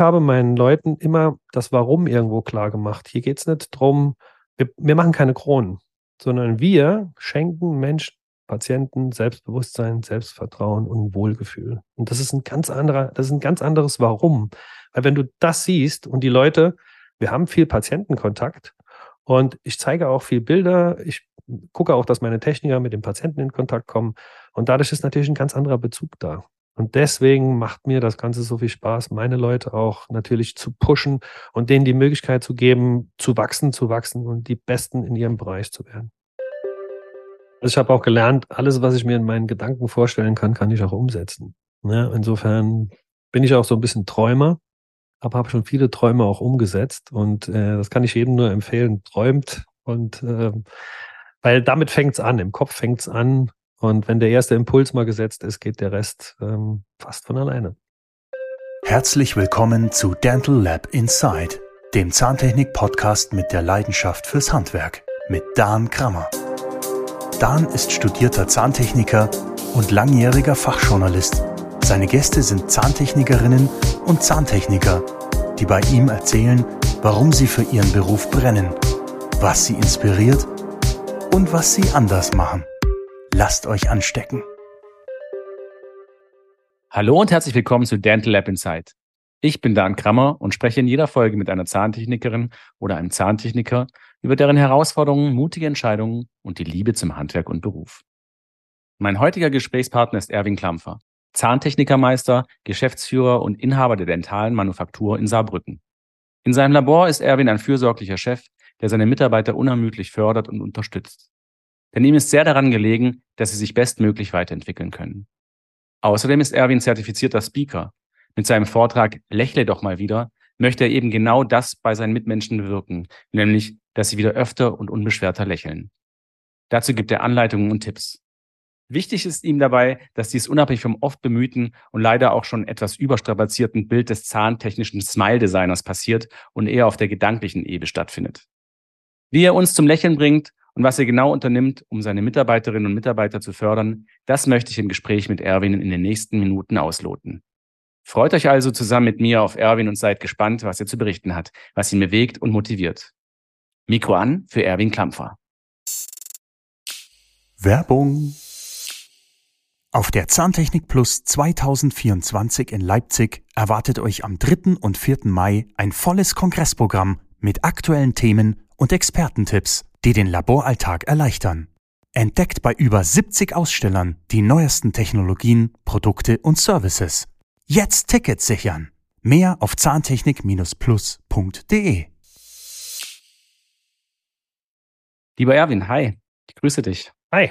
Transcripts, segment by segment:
habe meinen Leuten immer das Warum irgendwo klar gemacht. Hier geht es nicht darum, wir, wir machen keine Kronen, sondern wir schenken Menschen, Patienten Selbstbewusstsein, Selbstvertrauen und Wohlgefühl. Und das ist ein ganz anderer, das ist ein ganz anderes Warum. Weil wenn du das siehst und die Leute, wir haben viel Patientenkontakt und ich zeige auch viel Bilder, ich gucke auch, dass meine Techniker mit den Patienten in Kontakt kommen und dadurch ist natürlich ein ganz anderer Bezug da. Und deswegen macht mir das Ganze so viel Spaß, meine Leute auch natürlich zu pushen und denen die Möglichkeit zu geben, zu wachsen, zu wachsen und die Besten in ihrem Bereich zu werden. Also ich habe auch gelernt, alles, was ich mir in meinen Gedanken vorstellen kann, kann ich auch umsetzen. Ja, insofern bin ich auch so ein bisschen Träumer, aber habe schon viele Träume auch umgesetzt und äh, das kann ich jedem nur empfehlen. Träumt und äh, weil damit fängt's an, im Kopf fängt's an und wenn der erste Impuls mal gesetzt ist, geht der Rest ähm, fast von alleine. Herzlich willkommen zu Dental Lab Inside, dem Zahntechnik-Podcast mit der Leidenschaft fürs Handwerk mit Dan Krammer. Dan ist studierter Zahntechniker und langjähriger Fachjournalist. Seine Gäste sind Zahntechnikerinnen und Zahntechniker, die bei ihm erzählen, warum sie für ihren Beruf brennen, was sie inspiriert und was sie anders machen. Lasst euch anstecken. Hallo und herzlich willkommen zu Dental Lab Insight. Ich bin Dan Krammer und spreche in jeder Folge mit einer Zahntechnikerin oder einem Zahntechniker über deren Herausforderungen, mutige Entscheidungen und die Liebe zum Handwerk und Beruf. Mein heutiger Gesprächspartner ist Erwin Klampfer, Zahntechnikermeister, Geschäftsführer und Inhaber der dentalen Manufaktur in Saarbrücken. In seinem Labor ist Erwin ein fürsorglicher Chef, der seine Mitarbeiter unermüdlich fördert und unterstützt. Denn ihm ist sehr daran gelegen, dass sie sich bestmöglich weiterentwickeln können. Außerdem ist Erwin zertifizierter Speaker. Mit seinem Vortrag Lächle doch mal wieder möchte er eben genau das bei seinen Mitmenschen bewirken, nämlich, dass sie wieder öfter und unbeschwerter lächeln. Dazu gibt er Anleitungen und Tipps. Wichtig ist ihm dabei, dass dies unabhängig vom oft bemühten und leider auch schon etwas überstrapazierten Bild des zahntechnischen Smile-Designers passiert und eher auf der gedanklichen Ebene stattfindet. Wie er uns zum Lächeln bringt und was er genau unternimmt, um seine Mitarbeiterinnen und Mitarbeiter zu fördern, das möchte ich im Gespräch mit Erwin in den nächsten Minuten ausloten. Freut euch also zusammen mit mir auf Erwin und seid gespannt, was er zu berichten hat, was ihn bewegt und motiviert. Mikro an für Erwin Klampfer. Werbung. Auf der Zahntechnik Plus 2024 in Leipzig erwartet euch am 3. und 4. Mai ein volles Kongressprogramm mit aktuellen Themen und Expertentipps die den Laboralltag erleichtern. Entdeckt bei über 70 Ausstellern die neuesten Technologien, Produkte und Services. Jetzt Tickets sichern. Mehr auf zahntechnik-plus.de. Lieber Erwin, hi, ich grüße dich. Hi,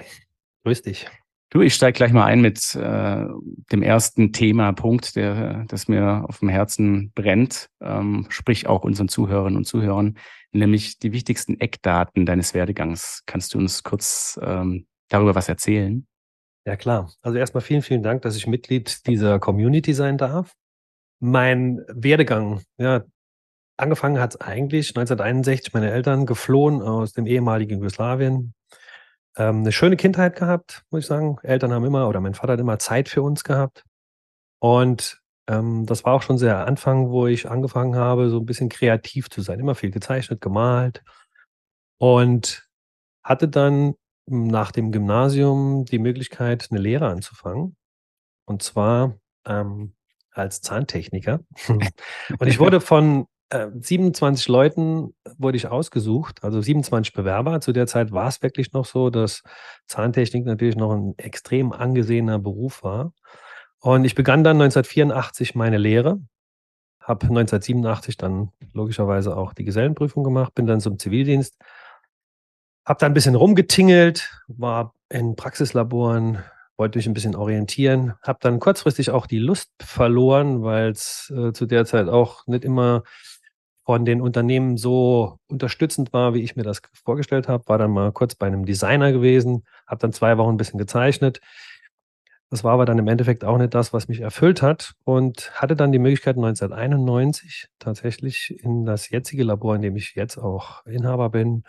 grüß dich. Du, ich steige gleich mal ein mit äh, dem ersten Thema, Punkt, der, das mir auf dem Herzen brennt, ähm, sprich auch unseren Zuhörerinnen und Zuhörern, nämlich die wichtigsten Eckdaten deines Werdegangs. Kannst du uns kurz ähm, darüber was erzählen? Ja, klar. Also erstmal vielen, vielen Dank, dass ich Mitglied dieser Community sein darf. Mein Werdegang, ja, angefangen hat es eigentlich 1961, meine Eltern geflohen aus dem ehemaligen Jugoslawien, ähm, eine schöne Kindheit gehabt, muss ich sagen. Eltern haben immer oder mein Vater hat immer Zeit für uns gehabt. Und ähm, das war auch schon sehr Anfang, wo ich angefangen habe, so ein bisschen kreativ zu sein. Immer viel gezeichnet, gemalt. Und hatte dann nach dem Gymnasium die Möglichkeit, eine Lehre anzufangen. Und zwar ähm, als Zahntechniker. und ich wurde von 27 äh, Leuten wurde ich ausgesucht, also 27 Bewerber. Zu der Zeit war es wirklich noch so, dass Zahntechnik natürlich noch ein extrem angesehener Beruf war. Und ich begann dann 1984 meine Lehre, habe 1987 dann logischerweise auch die Gesellenprüfung gemacht, bin dann zum Zivildienst, habe dann ein bisschen rumgetingelt, war in Praxislaboren, wollte mich ein bisschen orientieren, habe dann kurzfristig auch die Lust verloren, weil es äh, zu der Zeit auch nicht immer von den Unternehmen so unterstützend war, wie ich mir das vorgestellt habe. War dann mal kurz bei einem Designer gewesen, habe dann zwei Wochen ein bisschen gezeichnet. Das war aber dann im Endeffekt auch nicht das, was mich erfüllt hat und hatte dann die Möglichkeit 1991 tatsächlich in das jetzige Labor, in dem ich jetzt auch Inhaber bin,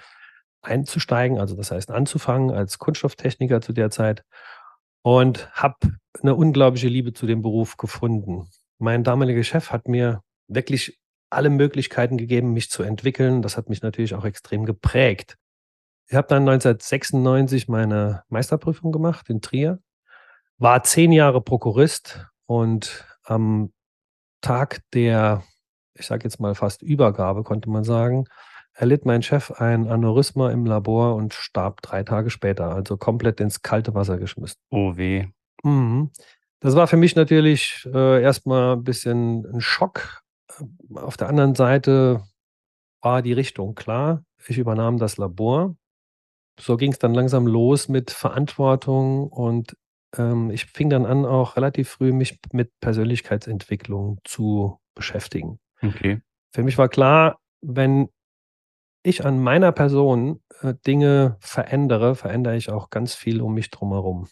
einzusteigen, also das heißt anzufangen als Kunststofftechniker zu der Zeit und habe eine unglaubliche Liebe zu dem Beruf gefunden. Mein damaliger Chef hat mir wirklich alle Möglichkeiten gegeben, mich zu entwickeln. Das hat mich natürlich auch extrem geprägt. Ich habe dann 1996 meine Meisterprüfung gemacht in Trier, war zehn Jahre Prokurist und am Tag der, ich sage jetzt mal fast Übergabe, konnte man sagen, erlitt mein Chef ein Aneurysma im Labor und starb drei Tage später, also komplett ins kalte Wasser geschmissen. Oh weh. Mhm. Das war für mich natürlich äh, erstmal ein bisschen ein Schock. Auf der anderen Seite war die Richtung klar. Ich übernahm das Labor so ging es dann langsam los mit Verantwortung und ähm, ich fing dann an, auch relativ früh mich mit Persönlichkeitsentwicklung zu beschäftigen. Okay. Für mich war klar, wenn ich an meiner Person äh, Dinge verändere, verändere ich auch ganz viel um mich drumherum.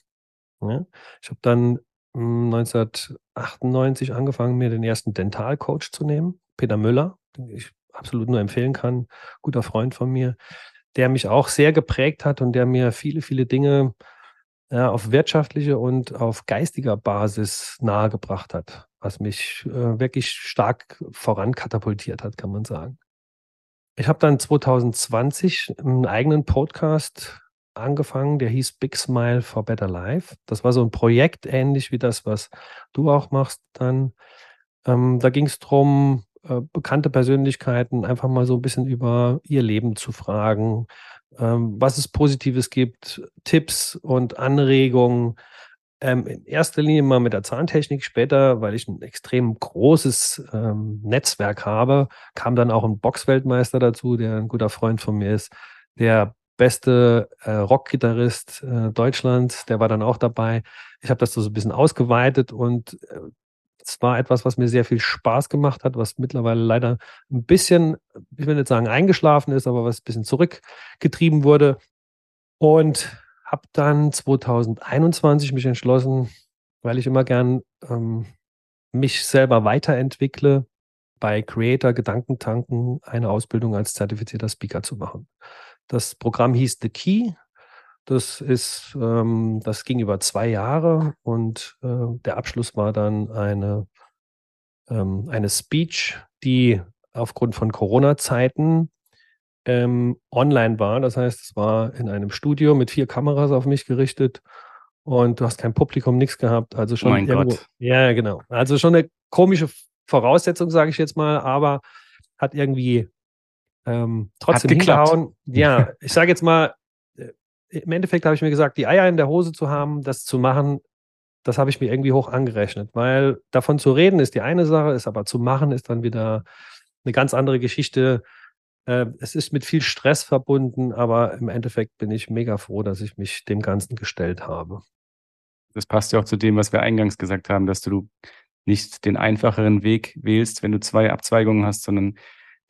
Ja? Ich habe dann 1998 angefangen, mir den ersten Dentalcoach zu nehmen, Peter Müller, den ich absolut nur empfehlen kann, guter Freund von mir der mich auch sehr geprägt hat und der mir viele, viele Dinge ja, auf wirtschaftliche und auf geistiger Basis nahegebracht hat, was mich äh, wirklich stark vorankatapultiert hat, kann man sagen. Ich habe dann 2020 einen eigenen Podcast angefangen, der hieß Big Smile for Better Life. Das war so ein Projekt ähnlich wie das, was du auch machst dann. Ähm, da ging es darum, äh, bekannte Persönlichkeiten einfach mal so ein bisschen über ihr Leben zu fragen, ähm, was es Positives gibt, Tipps und Anregungen. Ähm, in erster Linie mal mit der Zahntechnik, später, weil ich ein extrem großes ähm, Netzwerk habe, kam dann auch ein Boxweltmeister dazu, der ein guter Freund von mir ist, der beste äh, Rockgitarrist äh, Deutschlands, der war dann auch dabei. Ich habe das so ein bisschen ausgeweitet und äh, es war etwas, was mir sehr viel Spaß gemacht hat, was mittlerweile leider ein bisschen, ich will nicht sagen eingeschlafen ist, aber was ein bisschen zurückgetrieben wurde. Und habe dann 2021 mich entschlossen, weil ich immer gern ähm, mich selber weiterentwickle, bei Creator Gedankentanken eine Ausbildung als zertifizierter Speaker zu machen. Das Programm hieß The Key. Das ist, ähm, das ging über zwei Jahre und äh, der Abschluss war dann eine, ähm, eine Speech, die aufgrund von Corona-Zeiten ähm, online war. Das heißt, es war in einem Studio mit vier Kameras auf mich gerichtet und du hast kein Publikum, nichts gehabt. Also schon oh mein irgendwo, Gott. Ja, genau. Also schon eine komische Voraussetzung, sage ich jetzt mal, aber hat irgendwie ähm, trotzdem hingehauen. Ja, ich sage jetzt mal, im Endeffekt habe ich mir gesagt, die Eier in der Hose zu haben, das zu machen, das habe ich mir irgendwie hoch angerechnet, weil davon zu reden ist die eine Sache, ist aber zu machen ist dann wieder eine ganz andere Geschichte. Äh, es ist mit viel Stress verbunden, aber im Endeffekt bin ich mega froh, dass ich mich dem Ganzen gestellt habe. Das passt ja auch zu dem, was wir eingangs gesagt haben, dass du nicht den einfacheren Weg wählst, wenn du zwei Abzweigungen hast, sondern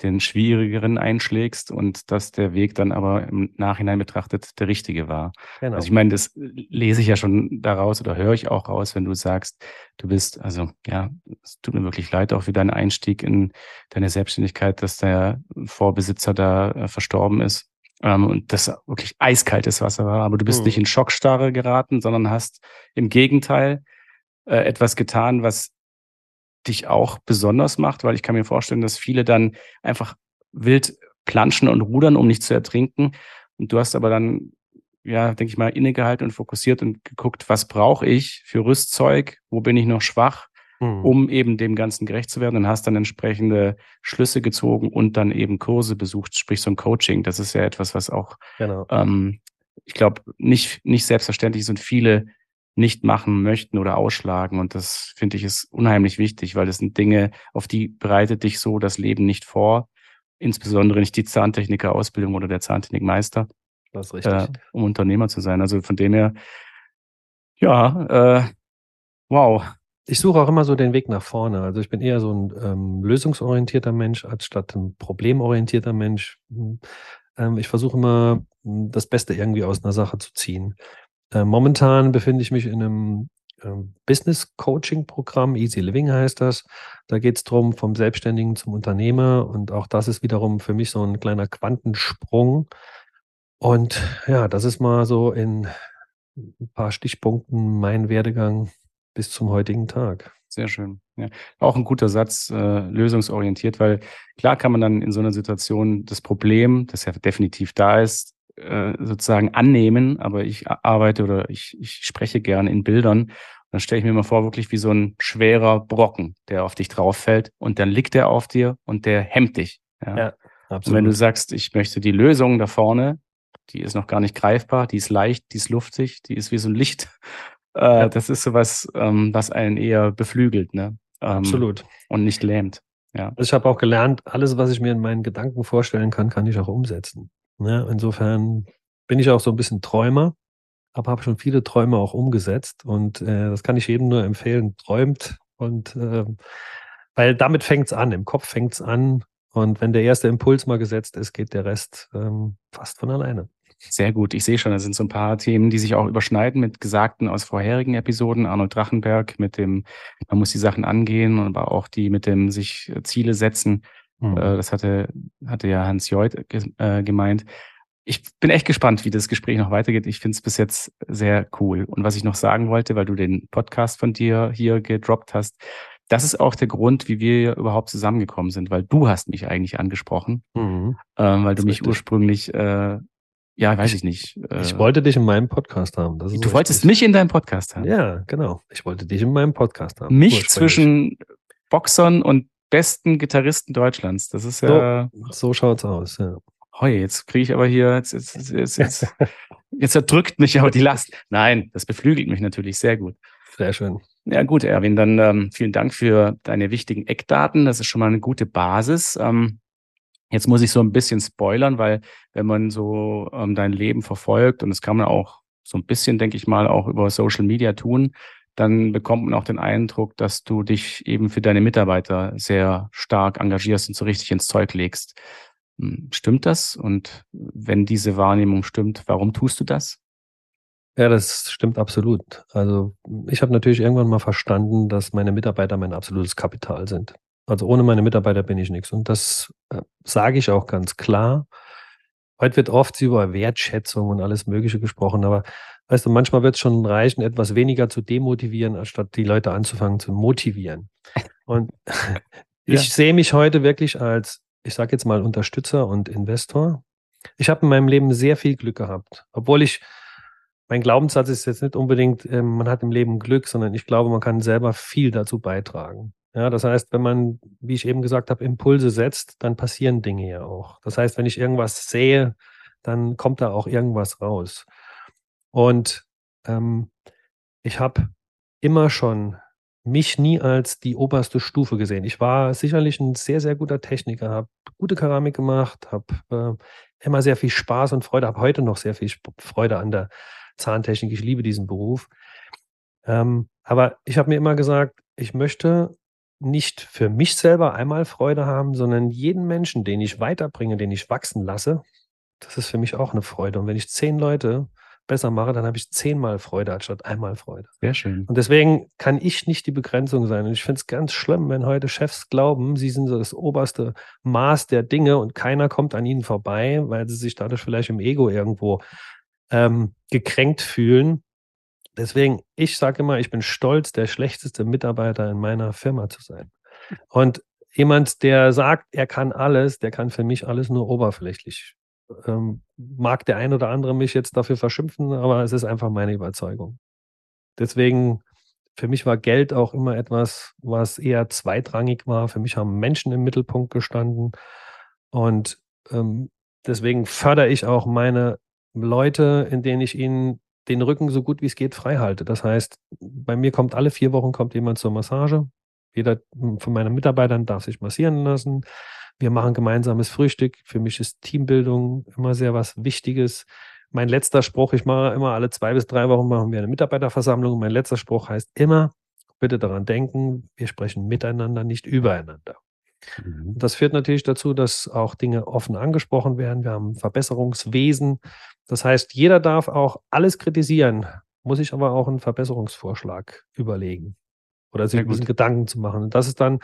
den schwierigeren einschlägst und dass der Weg dann aber im Nachhinein betrachtet der richtige war. Genau. Also ich meine, das lese ich ja schon daraus oder höre ich auch raus, wenn du sagst, du bist, also ja, es tut mir wirklich leid auch für deinen Einstieg in deine Selbstständigkeit, dass der Vorbesitzer da äh, verstorben ist ähm, und das wirklich eiskaltes Wasser war, aber du bist hm. nicht in Schockstarre geraten, sondern hast im Gegenteil äh, etwas getan, was dich auch besonders macht, weil ich kann mir vorstellen, dass viele dann einfach wild planschen und rudern, um nicht zu ertrinken. Und du hast aber dann, ja, denke ich mal, innegehalten und fokussiert und geguckt, was brauche ich für Rüstzeug, wo bin ich noch schwach, mhm. um eben dem Ganzen gerecht zu werden und hast dann entsprechende Schlüsse gezogen und dann eben Kurse besucht, sprich so ein Coaching. Das ist ja etwas, was auch, genau. ähm, ich glaube, nicht, nicht selbstverständlich ist und viele nicht machen möchten oder ausschlagen. Und das finde ich ist unheimlich wichtig, weil das sind Dinge, auf die bereitet dich so das Leben nicht vor. Insbesondere nicht die Zahntechniker-Ausbildung oder der Zahntechnikmeister. Das ist richtig. Äh, um Unternehmer zu sein. Also von dem her, ja, äh, wow. Ich suche auch immer so den Weg nach vorne. Also ich bin eher so ein ähm, lösungsorientierter Mensch als statt ein problemorientierter Mensch. Hm. Ähm, ich versuche immer hm, das Beste irgendwie aus einer Sache zu ziehen. Äh, momentan befinde ich mich in einem ähm, Business Coaching Programm, Easy Living heißt das. Da geht es darum, vom Selbstständigen zum Unternehmer. Und auch das ist wiederum für mich so ein kleiner Quantensprung. Und ja, das ist mal so in ein paar Stichpunkten mein Werdegang bis zum heutigen Tag. Sehr schön. Ja. Auch ein guter Satz, äh, lösungsorientiert, weil klar kann man dann in so einer Situation das Problem, das ja definitiv da ist, äh, sozusagen annehmen, aber ich arbeite oder ich, ich spreche gerne in Bildern. Dann stelle ich mir mal vor, wirklich wie so ein schwerer Brocken, der auf dich drauf fällt und dann liegt er auf dir und der hemmt dich. Ja, ja absolut. Und wenn du sagst, ich möchte die Lösung da vorne, die ist noch gar nicht greifbar, die ist leicht, die ist luftig, die ist wie so ein Licht. Äh, ja. Das ist sowas, ähm, was einen eher beflügelt, ne? Ähm, Absolut. Und nicht lähmt. Ja. Also ich habe auch gelernt, alles, was ich mir in meinen Gedanken vorstellen kann, kann ich auch umsetzen. Ne? insofern bin ich auch so ein bisschen Träumer, aber habe schon viele Träume auch umgesetzt und äh, das kann ich jedem nur empfehlen. Träumt und äh, weil damit fängt es an, im Kopf fängt es an und wenn der erste Impuls mal gesetzt ist, geht der Rest ähm, fast von alleine. Sehr gut. Ich sehe schon, da sind so ein paar Themen, die sich auch überschneiden mit Gesagten aus vorherigen Episoden. Arnold Drachenberg mit dem, man muss die Sachen angehen, aber auch die mit dem sich Ziele setzen. Mhm. Äh, das hatte, hatte ja Hans Joit äh, gemeint. Ich bin echt gespannt, wie das Gespräch noch weitergeht. Ich finde es bis jetzt sehr cool. Und was ich noch sagen wollte, weil du den Podcast von dir hier gedroppt hast, das ist auch der Grund, wie wir überhaupt zusammengekommen sind, weil du hast mich eigentlich angesprochen, mhm. ähm, weil du mich richtig. ursprünglich, äh, ja, weiß ich nicht. Äh, ich wollte dich in meinem Podcast haben. du richtig. wolltest mich in deinem Podcast haben? Ja, genau. Ich wollte dich in meinem Podcast haben. Mich zwischen Boxern und besten Gitarristen Deutschlands. Das ist ja. So, so schaut's aus, ja. Hoi, jetzt kriege ich aber hier, jetzt, jetzt, jetzt, jetzt, jetzt erdrückt mich aber die Last. Nein, das beflügelt mich natürlich sehr gut. Sehr schön. Ja, gut, Erwin, dann ähm, vielen Dank für deine wichtigen Eckdaten. Das ist schon mal eine gute Basis. Ähm, jetzt muss ich so ein bisschen spoilern, weil wenn man so ähm, dein Leben verfolgt, und das kann man auch so ein bisschen, denke ich mal, auch über Social Media tun, dann bekommt man auch den Eindruck, dass du dich eben für deine Mitarbeiter sehr stark engagierst und so richtig ins Zeug legst. Hm, stimmt das? Und wenn diese Wahrnehmung stimmt, warum tust du das? Ja, das stimmt absolut. Also ich habe natürlich irgendwann mal verstanden, dass meine Mitarbeiter mein absolutes Kapital sind. Also ohne meine Mitarbeiter bin ich nichts. Und das äh, sage ich auch ganz klar. Heute wird oft über Wertschätzung und alles Mögliche gesprochen, aber weißt du, manchmal wird es schon reichen, etwas weniger zu demotivieren, anstatt die Leute anzufangen zu motivieren. Und ich ja. sehe mich heute wirklich als, ich sage jetzt mal, Unterstützer und Investor. Ich habe in meinem Leben sehr viel Glück gehabt, obwohl ich mein Glaubenssatz ist jetzt nicht unbedingt, äh, man hat im Leben Glück, sondern ich glaube, man kann selber viel dazu beitragen. Ja, das heißt, wenn man, wie ich eben gesagt habe, Impulse setzt, dann passieren Dinge ja auch. Das heißt, wenn ich irgendwas sehe, dann kommt da auch irgendwas raus. Und ähm, ich habe immer schon mich nie als die oberste Stufe gesehen. Ich war sicherlich ein sehr, sehr guter Techniker, habe gute Keramik gemacht, habe äh, immer sehr viel Spaß und Freude, habe heute noch sehr viel Freude an der Zahntechnik. Ich liebe diesen Beruf. Ähm, aber ich habe mir immer gesagt, ich möchte nicht für mich selber einmal Freude haben, sondern jeden Menschen, den ich weiterbringe, den ich wachsen lasse, das ist für mich auch eine Freude. Und wenn ich zehn Leute besser mache, dann habe ich zehnmal Freude anstatt einmal Freude. Sehr schön. Und deswegen kann ich nicht die Begrenzung sein. Und ich finde es ganz schlimm, wenn heute Chefs glauben, sie sind so das oberste Maß der Dinge und keiner kommt an ihnen vorbei, weil sie sich dadurch vielleicht im Ego irgendwo ähm, gekränkt fühlen. Deswegen, ich sage immer, ich bin stolz, der schlechteste Mitarbeiter in meiner Firma zu sein. Und jemand, der sagt, er kann alles, der kann für mich alles nur oberflächlich. Ähm, mag der ein oder andere mich jetzt dafür verschimpfen, aber es ist einfach meine Überzeugung. Deswegen, für mich war Geld auch immer etwas, was eher zweitrangig war. Für mich haben Menschen im Mittelpunkt gestanden. Und ähm, deswegen fördere ich auch meine Leute, in denen ich ihnen den Rücken so gut wie es geht frei halte. Das heißt, bei mir kommt alle vier Wochen kommt jemand zur Massage. Jeder von meinen Mitarbeitern darf sich massieren lassen. Wir machen gemeinsames Frühstück. Für mich ist Teambildung immer sehr was Wichtiges. Mein letzter Spruch, ich mache immer alle zwei bis drei Wochen machen wir eine Mitarbeiterversammlung. Mein letzter Spruch heißt immer, bitte daran denken, wir sprechen miteinander, nicht übereinander. Mhm. Das führt natürlich dazu, dass auch Dinge offen angesprochen werden. Wir haben Verbesserungswesen. Das heißt, jeder darf auch alles kritisieren, muss ich aber auch einen Verbesserungsvorschlag überlegen oder sich ein bisschen Gedanken zu machen. Und das ist dann,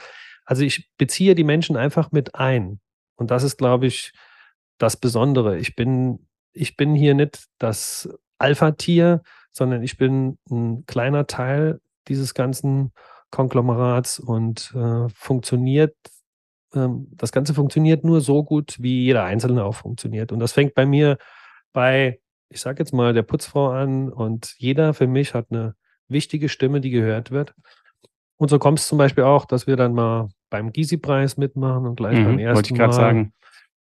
also ich beziehe die Menschen einfach mit ein. Und das ist, glaube ich, das Besondere. Ich bin, ich bin hier nicht das Alpha-Tier, sondern ich bin ein kleiner Teil dieses ganzen Konglomerats und äh, funktioniert, ähm, das Ganze funktioniert nur so gut, wie jeder Einzelne auch funktioniert. Und das fängt bei mir bei, ich sage jetzt mal, der Putzfrau an und jeder für mich hat eine wichtige Stimme, die gehört wird. Und so kommt es zum Beispiel auch, dass wir dann mal beim Gysi-Preis mitmachen und gleich mhm, beim ersten Mal sagen.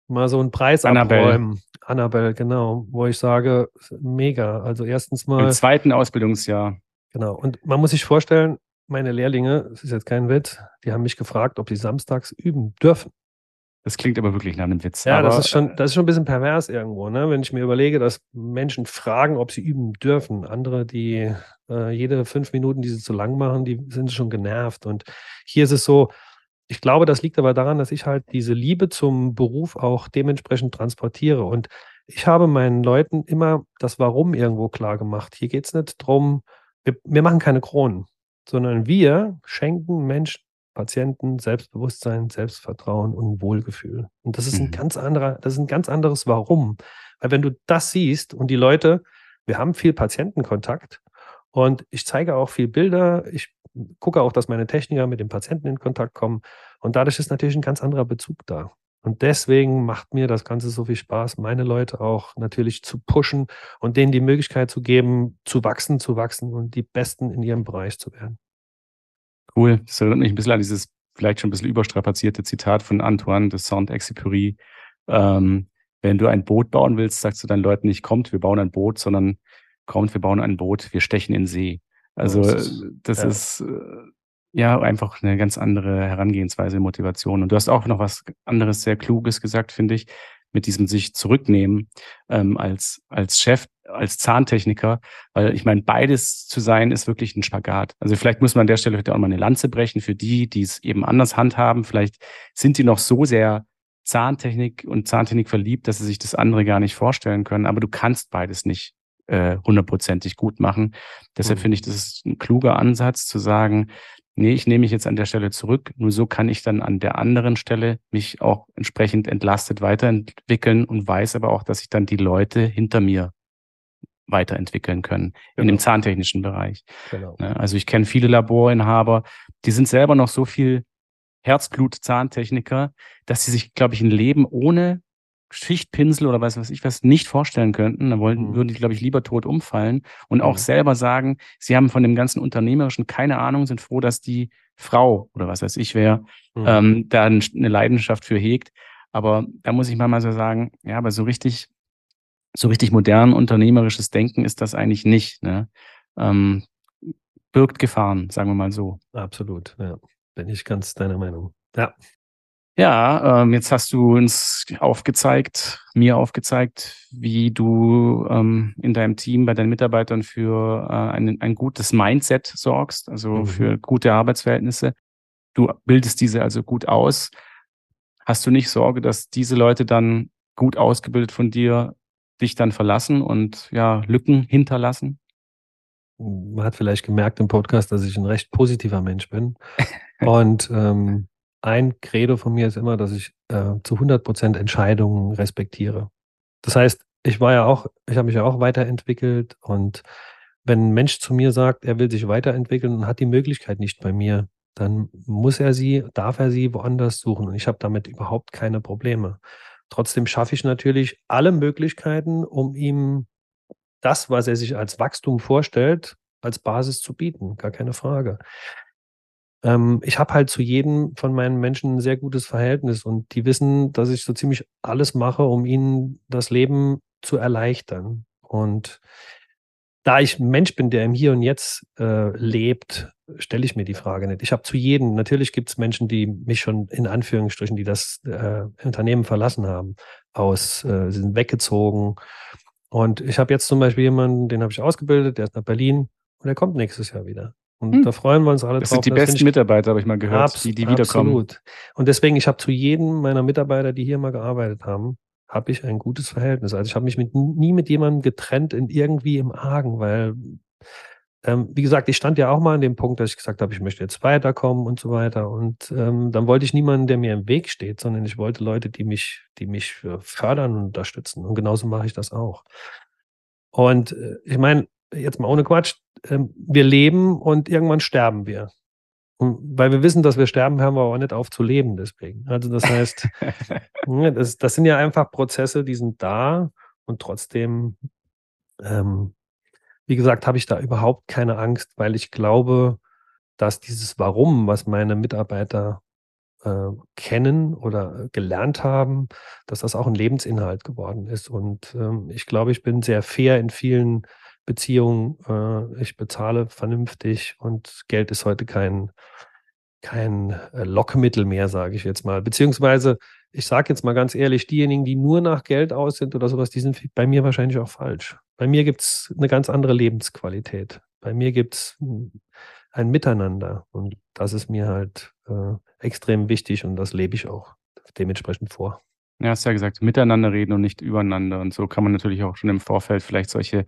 mal so einen Preis Annabelle. abräumen. Annabelle, genau, wo ich sage, mega. Also erstens mal. Im zweiten Ausbildungsjahr. Genau. Und man muss sich vorstellen, meine Lehrlinge, das ist jetzt kein Witz, die haben mich gefragt, ob sie samstags üben dürfen. Das klingt aber wirklich nach einem Witz. Ja, aber, das ist schon, das ist schon ein bisschen pervers irgendwo, ne? Wenn ich mir überlege, dass Menschen fragen, ob sie üben dürfen. Andere, die äh, jede fünf Minuten, die sie zu lang machen, die sind schon genervt. Und hier ist es so, ich glaube, das liegt aber daran, dass ich halt diese Liebe zum Beruf auch dementsprechend transportiere. Und ich habe meinen Leuten immer das Warum irgendwo klar gemacht. Hier geht es nicht darum, wir, wir machen keine Kronen, sondern wir schenken Menschen Patienten Selbstbewusstsein, Selbstvertrauen und Wohlgefühl. Und das ist ein mhm. ganz anderer, das ist ein ganz anderes Warum. Weil wenn du das siehst und die Leute, wir haben viel Patientenkontakt und ich zeige auch viel Bilder, ich gucke auch, dass meine Techniker mit dem Patienten in Kontakt kommen und dadurch ist natürlich ein ganz anderer Bezug da. Und deswegen macht mir das Ganze so viel Spaß, meine Leute auch natürlich zu pushen und denen die Möglichkeit zu geben, zu wachsen, zu wachsen und die Besten in ihrem Bereich zu werden. Cool. Das erinnert mich ein bisschen an dieses vielleicht schon ein bisschen überstrapazierte Zitat von Antoine de Saint-Exupéry. Ähm, wenn du ein Boot bauen willst, sagst du deinen Leuten nicht, kommt, wir bauen ein Boot, sondern kommt, wir bauen ein Boot, wir stechen in See. Also das ist, das ja. ist äh, ja einfach eine ganz andere Herangehensweise, Motivation. Und du hast auch noch was anderes sehr Kluges gesagt, finde ich, mit diesem sich zurücknehmen ähm, als, als Chef, als Zahntechniker, weil ich meine, beides zu sein ist wirklich ein Spagat. Also vielleicht muss man an der Stelle heute auch mal eine Lanze brechen für die, die es eben anders handhaben. Vielleicht sind die noch so sehr Zahntechnik und Zahntechnik verliebt, dass sie sich das andere gar nicht vorstellen können. Aber du kannst beides nicht äh, hundertprozentig gut machen. Deshalb mhm. finde ich, das ist ein kluger Ansatz zu sagen, nee, ich nehme mich jetzt an der Stelle zurück. Nur so kann ich dann an der anderen Stelle mich auch entsprechend entlastet weiterentwickeln und weiß aber auch, dass ich dann die Leute hinter mir weiterentwickeln können genau. in dem genau. zahntechnischen Bereich. Genau. Ne, also ich kenne viele Laborinhaber, die sind selber noch so viel Herzblut-Zahntechniker, dass sie sich, glaube ich, ein Leben ohne Schichtpinsel oder weiß was ich was nicht vorstellen könnten. Da wollen, mhm. würden die, glaube ich, lieber tot umfallen und auch mhm. selber sagen, sie haben von dem ganzen Unternehmerischen keine Ahnung, sind froh, dass die Frau oder was weiß ich wer mhm. ähm, da eine Leidenschaft für hegt. Aber da muss ich mal so sagen, ja, aber so richtig, so richtig modern unternehmerisches Denken ist das eigentlich nicht. Ne? Ähm, birgt Gefahren, sagen wir mal so. Absolut, ja. Bin ich ganz deiner Meinung. Ja. Ja, ähm, jetzt hast du uns aufgezeigt, mir aufgezeigt, wie du ähm, in deinem Team bei deinen Mitarbeitern für äh, ein, ein gutes Mindset sorgst, also mhm. für gute Arbeitsverhältnisse. Du bildest diese also gut aus. Hast du nicht Sorge, dass diese Leute dann gut ausgebildet von dir dich dann verlassen und ja, Lücken hinterlassen? Man hat vielleicht gemerkt im Podcast, dass ich ein recht positiver Mensch bin. und ähm, ein Credo von mir ist immer, dass ich äh, zu 100 Prozent Entscheidungen respektiere. Das heißt, ich war ja auch, ich habe mich ja auch weiterentwickelt und wenn ein Mensch zu mir sagt, er will sich weiterentwickeln und hat die Möglichkeit nicht bei mir, dann muss er sie, darf er sie woanders suchen und ich habe damit überhaupt keine Probleme. Trotzdem schaffe ich natürlich alle Möglichkeiten, um ihm das, was er sich als Wachstum vorstellt, als Basis zu bieten. Gar keine Frage ähm, ich habe halt zu jedem von meinen Menschen ein sehr gutes Verhältnis und die wissen, dass ich so ziemlich alles mache, um ihnen das Leben zu erleichtern. Und da ich ein Mensch bin, der im Hier und Jetzt äh, lebt, stelle ich mir die Frage nicht. Ich habe zu jedem, natürlich gibt es Menschen, die mich schon in Anführungsstrichen, die das äh, Unternehmen verlassen haben, aus, äh, sind weggezogen. Und ich habe jetzt zum Beispiel jemanden, den habe ich ausgebildet, der ist nach Berlin und der kommt nächstes Jahr wieder. Und hm. da freuen wir uns alle das drauf. Das sind die besten ich, Mitarbeiter, habe ich mal gehört, abs, die, die wiederkommen. Absolut. Und deswegen, ich habe zu jedem meiner Mitarbeiter, die hier mal gearbeitet haben, habe ich ein gutes Verhältnis. Also ich habe mich mit, nie mit jemandem getrennt in irgendwie im Argen, weil, ähm, wie gesagt, ich stand ja auch mal an dem Punkt, dass ich gesagt habe, ich möchte jetzt weiterkommen und so weiter. Und ähm, dann wollte ich niemanden, der mir im Weg steht, sondern ich wollte Leute, die mich, die mich fördern und unterstützen. Und genauso mache ich das auch. Und äh, ich meine, jetzt mal ohne Quatsch, ähm, wir leben und irgendwann sterben wir. Und weil wir wissen, dass wir sterben, hören wir auch nicht auf zu leben deswegen. Also das heißt, ne, das, das sind ja einfach Prozesse, die sind da und trotzdem, ähm, wie gesagt, habe ich da überhaupt keine Angst, weil ich glaube, dass dieses Warum, was meine Mitarbeiter äh, kennen oder gelernt haben, dass das auch ein Lebensinhalt geworden ist. Und ähm, ich glaube, ich bin sehr fair in vielen Beziehungen. Äh, ich bezahle vernünftig und Geld ist heute kein, kein äh, Lockmittel mehr, sage ich jetzt mal. Beziehungsweise, ich sage jetzt mal ganz ehrlich, diejenigen, die nur nach Geld aus sind oder sowas, die sind bei mir wahrscheinlich auch falsch. Bei mir gibt es eine ganz andere Lebensqualität. Bei mir gibt es ein Miteinander und das ist mir halt äh, extrem wichtig und das lebe ich auch dementsprechend vor. Ja, hast ja gesagt, miteinander reden und nicht übereinander. Und so kann man natürlich auch schon im Vorfeld vielleicht solche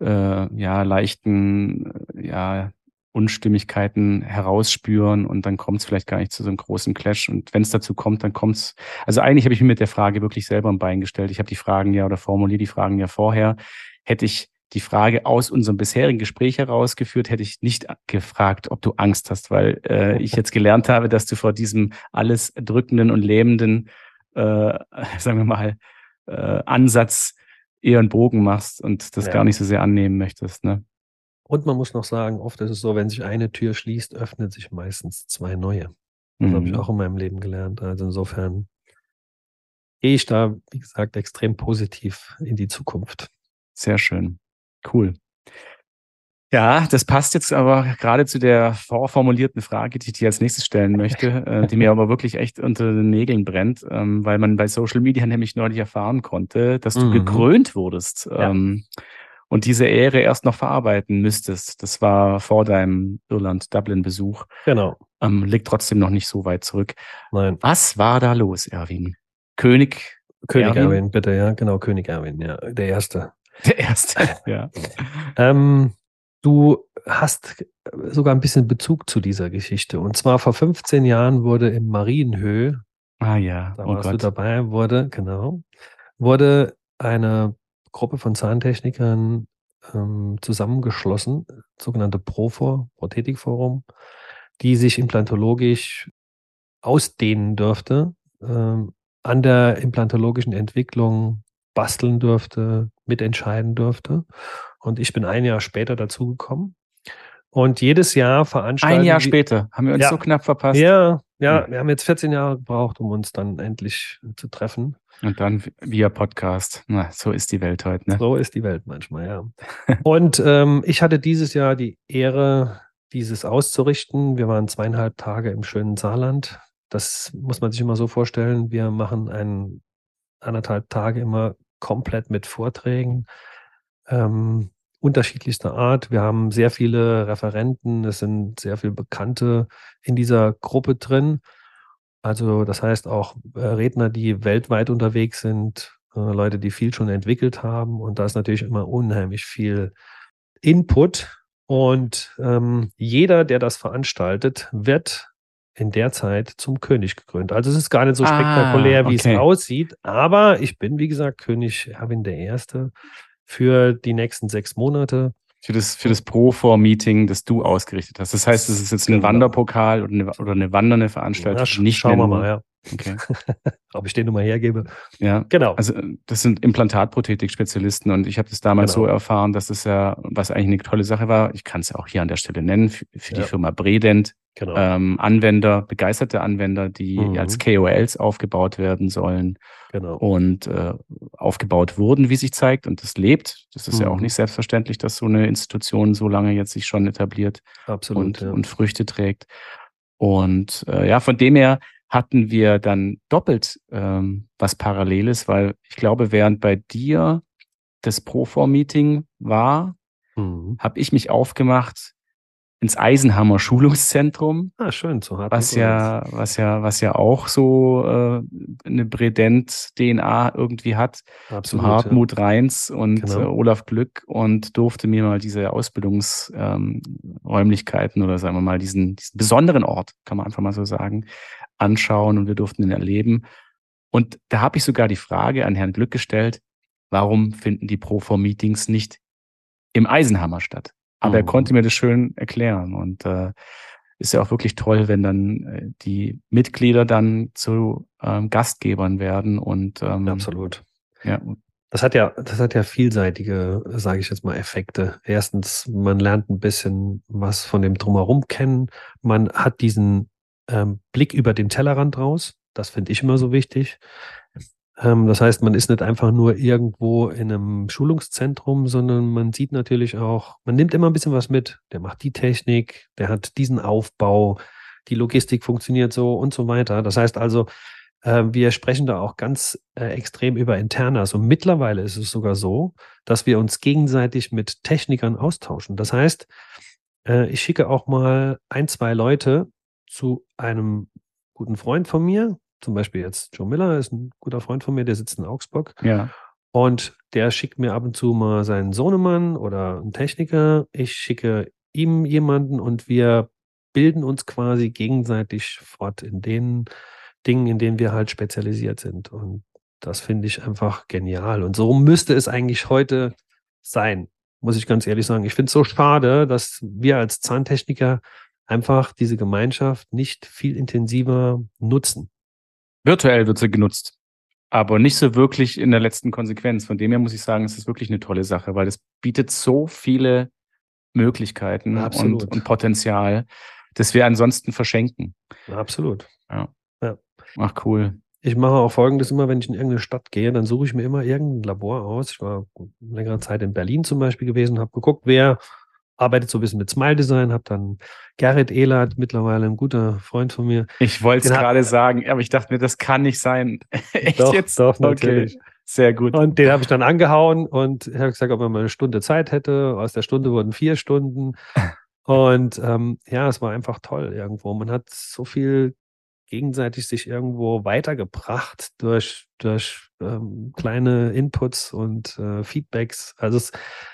äh, ja, leichten ja, Unstimmigkeiten herausspüren und dann kommt es vielleicht gar nicht zu so einem großen Clash. Und wenn es dazu kommt, dann kommt es. Also eigentlich habe ich mir mit der Frage wirklich selber ein Bein gestellt. Ich habe die Fragen ja oder formuliere die Fragen ja vorher. Hätte ich die Frage aus unserem bisherigen Gespräch herausgeführt, hätte ich nicht gefragt, ob du Angst hast, weil äh, ich jetzt gelernt habe, dass du vor diesem alles drückenden und lähmenden, äh, sagen wir mal, äh, Ansatz eher einen Bogen machst und das ja. gar nicht so sehr annehmen möchtest. Ne? Und man muss noch sagen, oft ist es so, wenn sich eine Tür schließt, öffnet sich meistens zwei neue. Das mhm. habe ich auch in meinem Leben gelernt. Also insofern gehe ich da, wie gesagt, extrem positiv in die Zukunft. Sehr schön. Cool. Ja, das passt jetzt aber gerade zu der vorformulierten Frage, die ich dir als nächstes stellen möchte, äh, die mir aber wirklich echt unter den Nägeln brennt, ähm, weil man bei Social Media nämlich neulich erfahren konnte, dass du mhm. gekrönt wurdest ja. ähm, und diese Ehre erst noch verarbeiten müsstest. Das war vor deinem Irland-Dublin-Besuch. Genau. Ähm, liegt trotzdem noch nicht so weit zurück. Nein. Was war da los, Erwin? König König Erwin, Erwin bitte, ja, genau, König Erwin, ja, der Erste. Der erste, ja. ähm, du hast sogar ein bisschen Bezug zu dieser Geschichte. Und zwar vor 15 Jahren wurde im Marienhöh, ah ja, da oh warst Gott. du dabei, wurde, genau, wurde eine Gruppe von Zahntechnikern ähm, zusammengeschlossen, sogenannte Profor, Prothetikforum, die sich implantologisch ausdehnen dürfte, ähm, an der implantologischen Entwicklung basteln durfte, mitentscheiden durfte. Und ich bin ein Jahr später dazugekommen. Und jedes Jahr veranstalten. Ein Jahr später haben wir uns ja, so knapp verpasst. Ja, ja, wir haben jetzt 14 Jahre gebraucht, um uns dann endlich zu treffen. Und dann via Podcast. Na, so ist die Welt heute, ne? So ist die Welt manchmal, ja. Und ähm, ich hatte dieses Jahr die Ehre, dieses auszurichten. Wir waren zweieinhalb Tage im schönen Saarland. Das muss man sich immer so vorstellen. Wir machen einen anderthalb Tage immer komplett mit Vorträgen ähm, unterschiedlichster Art. Wir haben sehr viele Referenten, es sind sehr viele Bekannte in dieser Gruppe drin. Also das heißt auch äh, Redner, die weltweit unterwegs sind, äh, Leute, die viel schon entwickelt haben. Und da ist natürlich immer unheimlich viel Input. Und ähm, jeder, der das veranstaltet, wird in der Zeit zum König gekrönt. Also es ist gar nicht so spektakulär, ah, wie es aussieht. Aber ich bin, wie gesagt, König Erwin der Erste für die nächsten sechs Monate. Für das, für das Pro-For-Meeting, das du ausgerichtet hast. Das heißt, es ist jetzt ein genau. Wanderpokal oder eine, oder eine wandernde Veranstaltung. Ja, nicht schauen wir mal, ja. Okay. Ob ich den nochmal hergebe. Ja, genau. Also das sind Implantatprothetik-Spezialisten und ich habe das damals genau. so erfahren, dass das ja, was eigentlich eine tolle Sache war, ich kann es ja auch hier an der Stelle nennen, für, für ja. die Firma Bredent, genau. ähm, Anwender, begeisterte Anwender, die mhm. als KOLs aufgebaut werden sollen genau. und äh, aufgebaut wurden, wie sich zeigt und das lebt. Das ist mhm. ja auch mhm. nicht selbstverständlich, dass so eine Institution so lange jetzt sich schon etabliert Absolut, und, ja. und Früchte trägt. Und äh, ja, von dem her hatten wir dann doppelt ähm, was Paralleles, weil ich glaube, während bei dir das Proform-Meeting war, mhm. habe ich mich aufgemacht ins Eisenhammer Schulungszentrum. Ah, schön, so hat was ja, was ja, was ja auch so äh, eine Bredent-DNA irgendwie hat. Absolut, zum Hartmut ja. Reins und genau. äh, Olaf Glück und durfte mir mal diese Ausbildungsräumlichkeiten ähm, oder sagen wir mal diesen, diesen besonderen Ort, kann man einfach mal so sagen, anschauen und wir durften ihn erleben. Und da habe ich sogar die Frage an Herrn Glück gestellt, warum finden die Proform-Meetings nicht im Eisenhammer statt? Aber mhm. er konnte mir das schön erklären. Und äh, ist ja auch wirklich toll, wenn dann äh, die Mitglieder dann zu ähm, Gastgebern werden und ähm, Absolut. ja, Das hat ja, das hat ja vielseitige, sage ich jetzt mal, Effekte. Erstens, man lernt ein bisschen was von dem Drumherum kennen. Man hat diesen ähm, Blick über den Tellerrand raus. Das finde ich immer so wichtig. Ähm, das heißt, man ist nicht einfach nur irgendwo in einem Schulungszentrum, sondern man sieht natürlich auch, man nimmt immer ein bisschen was mit. Der macht die Technik, der hat diesen Aufbau, die Logistik funktioniert so und so weiter. Das heißt also, äh, wir sprechen da auch ganz äh, extrem über Internas. Und mittlerweile ist es sogar so, dass wir uns gegenseitig mit Technikern austauschen. Das heißt, äh, ich schicke auch mal ein, zwei Leute zu einem guten Freund von mir, zum Beispiel jetzt Joe Miller ist ein guter Freund von mir, der sitzt in Augsburg. ja, Und der schickt mir ab und zu mal seinen Sohnemann oder einen Techniker. Ich schicke ihm jemanden und wir bilden uns quasi gegenseitig fort in den Dingen, in denen wir halt spezialisiert sind. Und das finde ich einfach genial. Und so müsste es eigentlich heute sein, muss ich ganz ehrlich sagen. Ich finde es so schade, dass wir als Zahntechniker einfach diese Gemeinschaft nicht viel intensiver nutzen. Virtuell wird sie genutzt, aber nicht so wirklich in der letzten Konsequenz. Von dem her muss ich sagen, es ist wirklich eine tolle Sache, weil es bietet so viele Möglichkeiten und, und Potenzial, das wir ansonsten verschenken. Absolut. Ach cool. Ich mache auch folgendes immer, wenn ich in irgendeine Stadt gehe, dann suche ich mir immer irgendein Labor aus. Ich war längere Zeit in Berlin zum Beispiel gewesen, habe geguckt, wer arbeitet so ein bisschen mit Smile Design, habe dann Gerrit Ehlert, mittlerweile ein guter Freund von mir. Ich wollte es gerade sagen, aber ich dachte mir, das kann nicht sein. Echt Doch, jetzt? doch, okay. natürlich. Sehr gut. Und den habe ich dann angehauen und habe gesagt, ob er mal eine Stunde Zeit hätte. Aus der Stunde wurden vier Stunden. Und ähm, ja, es war einfach toll irgendwo. Man hat so viel gegenseitig sich irgendwo weitergebracht durch, durch ähm, kleine Inputs und äh, Feedbacks. Also es,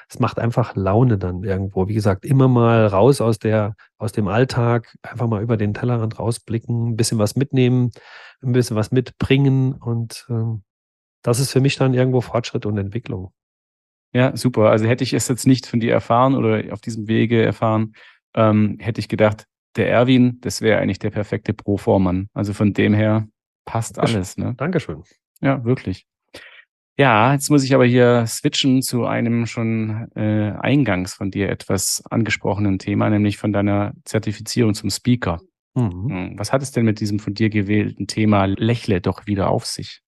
es macht einfach Laune dann irgendwo. Wie gesagt, immer mal raus aus der, aus dem Alltag, einfach mal über den Tellerrand rausblicken, ein bisschen was mitnehmen, ein bisschen was mitbringen und ähm, das ist für mich dann irgendwo Fortschritt und Entwicklung. Ja, super. Also hätte ich es jetzt nicht von dir erfahren oder auf diesem Wege erfahren, ähm, hätte ich gedacht, der Erwin, das wäre eigentlich der perfekte Pro-Vormann. Also von dem her passt alles. Ne? Dankeschön. Ja, wirklich. Ja, jetzt muss ich aber hier switchen zu einem schon äh, eingangs von dir etwas angesprochenen Thema, nämlich von deiner Zertifizierung zum Speaker. Mhm. Hm, Was hat es denn mit diesem von dir gewählten Thema Lächle doch wieder auf sich?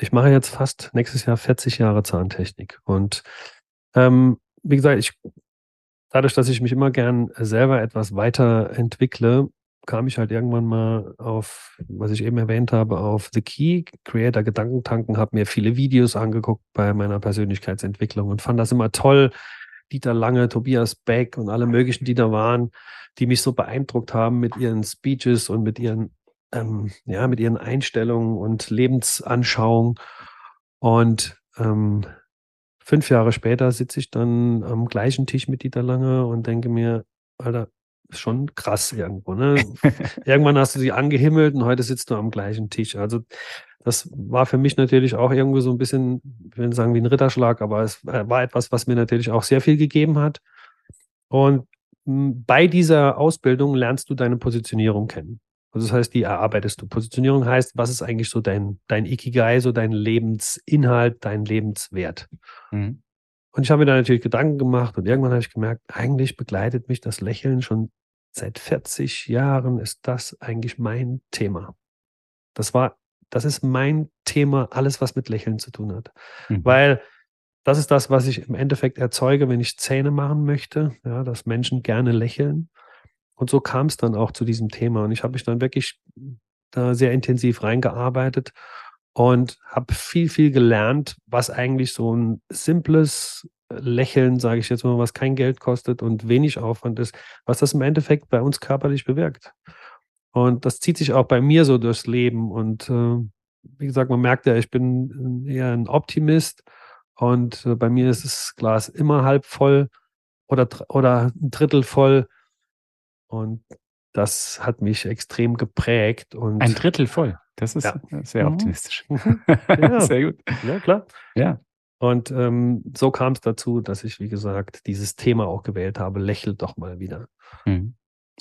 Ich mache jetzt fast nächstes Jahr 40 Jahre Zahntechnik. Und ähm, wie gesagt, ich, dadurch, dass ich mich immer gern selber etwas weiterentwickle, kam ich halt irgendwann mal auf, was ich eben erwähnt habe, auf The Key, Creator Gedankentanken, habe mir viele Videos angeguckt bei meiner Persönlichkeitsentwicklung und fand das immer toll. Dieter Lange, Tobias Beck und alle möglichen, die da waren, die mich so beeindruckt haben mit ihren Speeches und mit ihren, ähm, ja, mit ihren Einstellungen und Lebensanschauungen. Und ähm, fünf Jahre später sitze ich dann am gleichen Tisch mit Dieter Lange und denke mir, Alter, ist schon krass irgendwo. Ne? Irgendwann hast du sie angehimmelt und heute sitzt du am gleichen Tisch. Also das war für mich natürlich auch irgendwie so ein bisschen, ich will sagen wie ein Ritterschlag, aber es war etwas, was mir natürlich auch sehr viel gegeben hat. Und bei dieser Ausbildung lernst du deine Positionierung kennen. Also das heißt, die erarbeitest du. Positionierung heißt, was ist eigentlich so dein, dein Ikigai, so dein Lebensinhalt, dein Lebenswert. Mhm. Und ich habe mir da natürlich Gedanken gemacht und irgendwann habe ich gemerkt, eigentlich begleitet mich das Lächeln schon seit 40 Jahren ist das eigentlich mein Thema. Das war, das ist mein Thema, alles was mit Lächeln zu tun hat. Mhm. Weil das ist das, was ich im Endeffekt erzeuge, wenn ich Zähne machen möchte, ja, dass Menschen gerne lächeln. Und so kam es dann auch zu diesem Thema. Und ich habe mich dann wirklich da sehr intensiv reingearbeitet und habe viel, viel gelernt, was eigentlich so ein simples Lächeln, sage ich jetzt mal, was kein Geld kostet und wenig Aufwand ist, was das im Endeffekt bei uns körperlich bewirkt. Und das zieht sich auch bei mir so durchs Leben. Und äh, wie gesagt, man merkt ja, ich bin eher ein Optimist und äh, bei mir ist das Glas immer halb voll oder, oder ein Drittel voll. Und das hat mich extrem geprägt. Und Ein Drittel voll. Das ist Ja. sehr Mhm. optimistisch. Ja. Sehr gut. ja, klar. Ja. Und ähm, so kam es dazu, dass ich, wie gesagt, dieses Thema auch gewählt habe. Lächel doch mal wieder. Mhm.